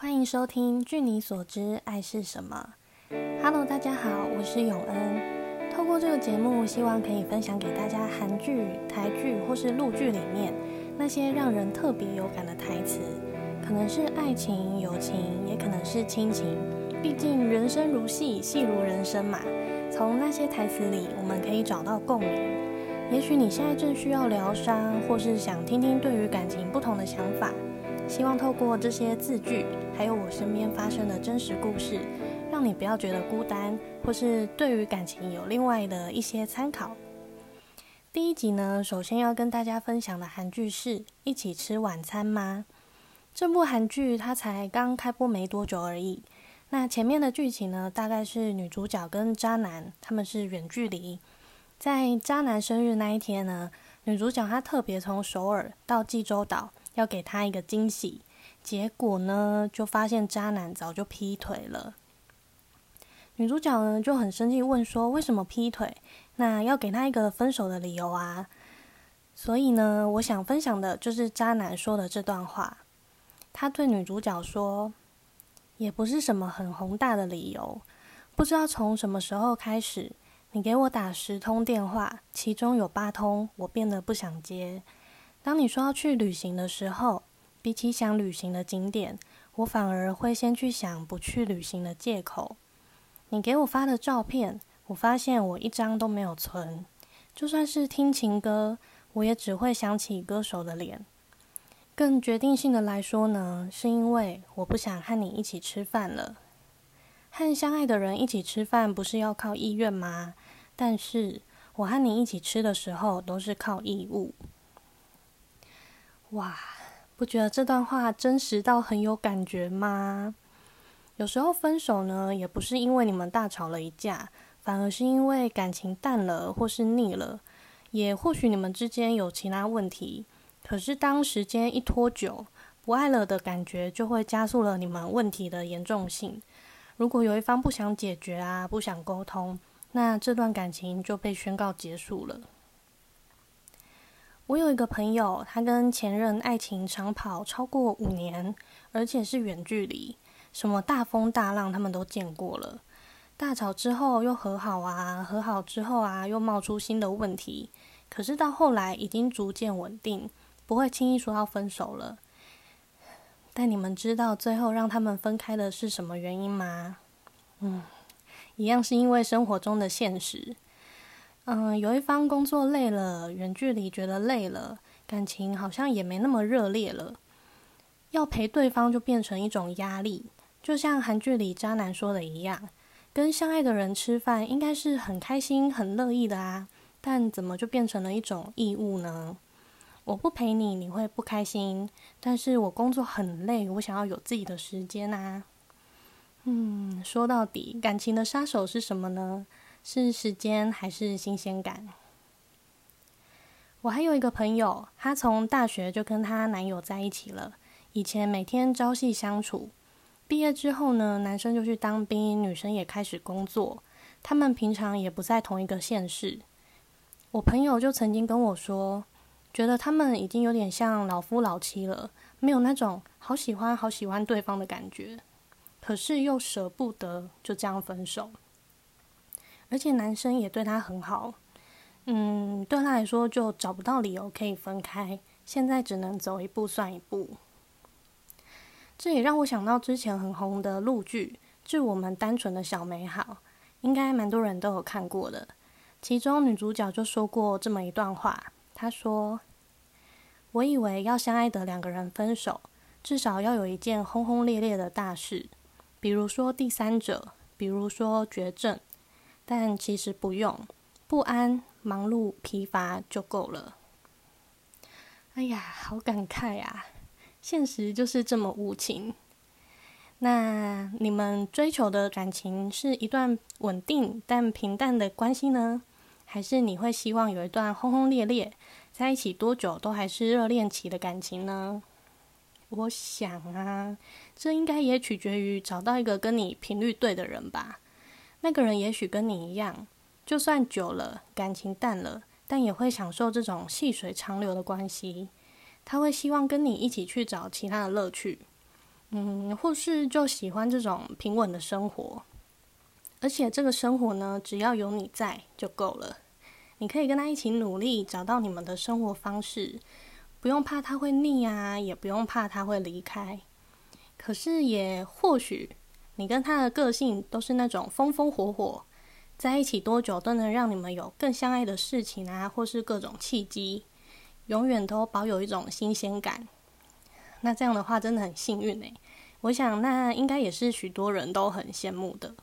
欢迎收听《据你所知，爱是什么》。Hello，大家好，我是永恩。透过这个节目，希望可以分享给大家韩剧、台剧或是陆剧里面那些让人特别有感的台词，可能是爱情、友情，也可能是亲情。毕竟人生如戏，戏如人生嘛。从那些台词里，我们可以找到共鸣。也许你现在正需要疗伤，或是想听听对于感情不同的想法。希望透过这些字句，还有我身边发生的真实故事，让你不要觉得孤单，或是对于感情有另外的一些参考。第一集呢，首先要跟大家分享的韩剧是《一起吃晚餐吗》。这部韩剧它才刚开播没多久而已。那前面的剧情呢，大概是女主角跟渣男他们是远距离，在渣男生日那一天呢，女主角她特别从首尔到济州岛。要给他一个惊喜，结果呢，就发现渣男早就劈腿了。女主角呢就很生气，问说：“为什么劈腿？那要给他一个分手的理由啊！”所以呢，我想分享的就是渣男说的这段话。他对女主角说：“也不是什么很宏大的理由，不知道从什么时候开始，你给我打十通电话，其中有八通我变得不想接。”当你说要去旅行的时候，比起想旅行的景点，我反而会先去想不去旅行的借口。你给我发的照片，我发现我一张都没有存。就算是听情歌，我也只会想起歌手的脸。更决定性的来说呢，是因为我不想和你一起吃饭了。和相爱的人一起吃饭，不是要靠意愿吗？但是我和你一起吃的时候，都是靠义务。哇，不觉得这段话真实到很有感觉吗？有时候分手呢，也不是因为你们大吵了一架，反而是因为感情淡了或是腻了，也或许你们之间有其他问题。可是当时间一拖久，不爱了的感觉就会加速了你们问题的严重性。如果有一方不想解决啊，不想沟通，那这段感情就被宣告结束了。我有一个朋友，他跟前任爱情长跑超过五年，而且是远距离，什么大风大浪他们都见过了。大吵之后又和好啊，和好之后啊又冒出新的问题，可是到后来已经逐渐稳定，不会轻易说要分手了。但你们知道最后让他们分开的是什么原因吗？嗯，一样是因为生活中的现实。嗯，有一方工作累了，远距离觉得累了，感情好像也没那么热烈了。要陪对方就变成一种压力，就像韩剧里渣男说的一样，跟相爱的人吃饭应该是很开心、很乐意的啊，但怎么就变成了一种义务呢？我不陪你，你会不开心，但是我工作很累，我想要有自己的时间啊。嗯，说到底，感情的杀手是什么呢？是时间还是新鲜感？我还有一个朋友，她从大学就跟她男友在一起了。以前每天朝夕相处，毕业之后呢，男生就去当兵，女生也开始工作。他们平常也不在同一个县市。我朋友就曾经跟我说，觉得他们已经有点像老夫老妻了，没有那种好喜欢、好喜欢对方的感觉，可是又舍不得就这样分手。而且男生也对她很好，嗯，对她来说就找不到理由可以分开，现在只能走一步算一步。这也让我想到之前很红的陆剧《致我们单纯的小美好》，应该蛮多人都有看过的。其中女主角就说过这么一段话，她说：“我以为要相爱的两个人分手，至少要有一件轰轰烈烈的大事，比如说第三者，比如说绝症。”但其实不用，不安、忙碌、疲乏就够了。哎呀，好感慨呀！现实就是这么无情。那你们追求的感情是一段稳定但平淡的关系呢，还是你会希望有一段轰轰烈烈，在一起多久都还是热恋期的感情呢？我想啊，这应该也取决于找到一个跟你频率对的人吧。那个人也许跟你一样，就算久了感情淡了，但也会享受这种细水长流的关系。他会希望跟你一起去找其他的乐趣。嗯，或是就喜欢这种平稳的生活，而且这个生活呢，只要有你在就够了。你可以跟他一起努力，找到你们的生活方式，不用怕他会腻啊，也不用怕他会离开。可是也或许，你跟他的个性都是那种风风火火，在一起多久都能让你们有更相爱的事情啊，或是各种契机，永远都保有一种新鲜感。那这样的话真的很幸运诶，我想那应该也是许多人都很羡慕的。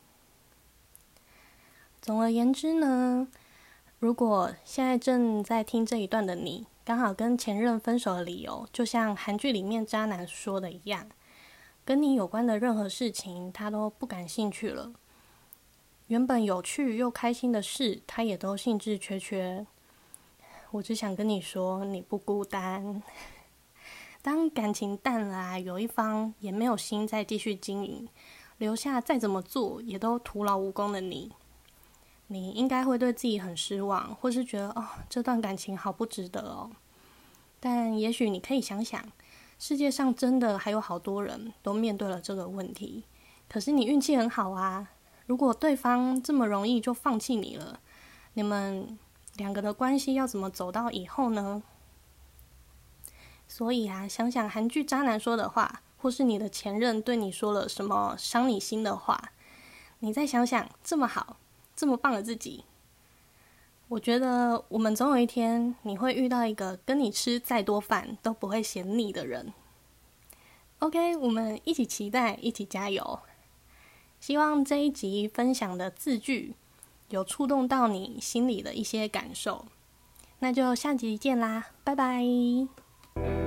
总而言之呢，如果现在正在听这一段的你，刚好跟前任分手的理由，就像韩剧里面渣男说的一样，跟你有关的任何事情他都不感兴趣了，原本有趣又开心的事，他也都兴致缺缺。我只想跟你说，你不孤单。当感情淡了，有一方也没有心再继续经营，留下再怎么做也都徒劳无功的你，你应该会对自己很失望，或是觉得哦，这段感情好不值得哦。但也许你可以想想，世界上真的还有好多人都面对了这个问题，可是你运气很好啊。如果对方这么容易就放弃你了，你们两个的关系要怎么走到以后呢？所以啊，想想韩剧渣男说的话，或是你的前任对你说了什么伤你心的话，你再想想这么好、这么棒的自己，我觉得我们总有一天你会遇到一个跟你吃再多饭都不会嫌腻的人。OK，我们一起期待，一起加油。希望这一集分享的字句有触动到你心里的一些感受。那就下集见啦，拜拜。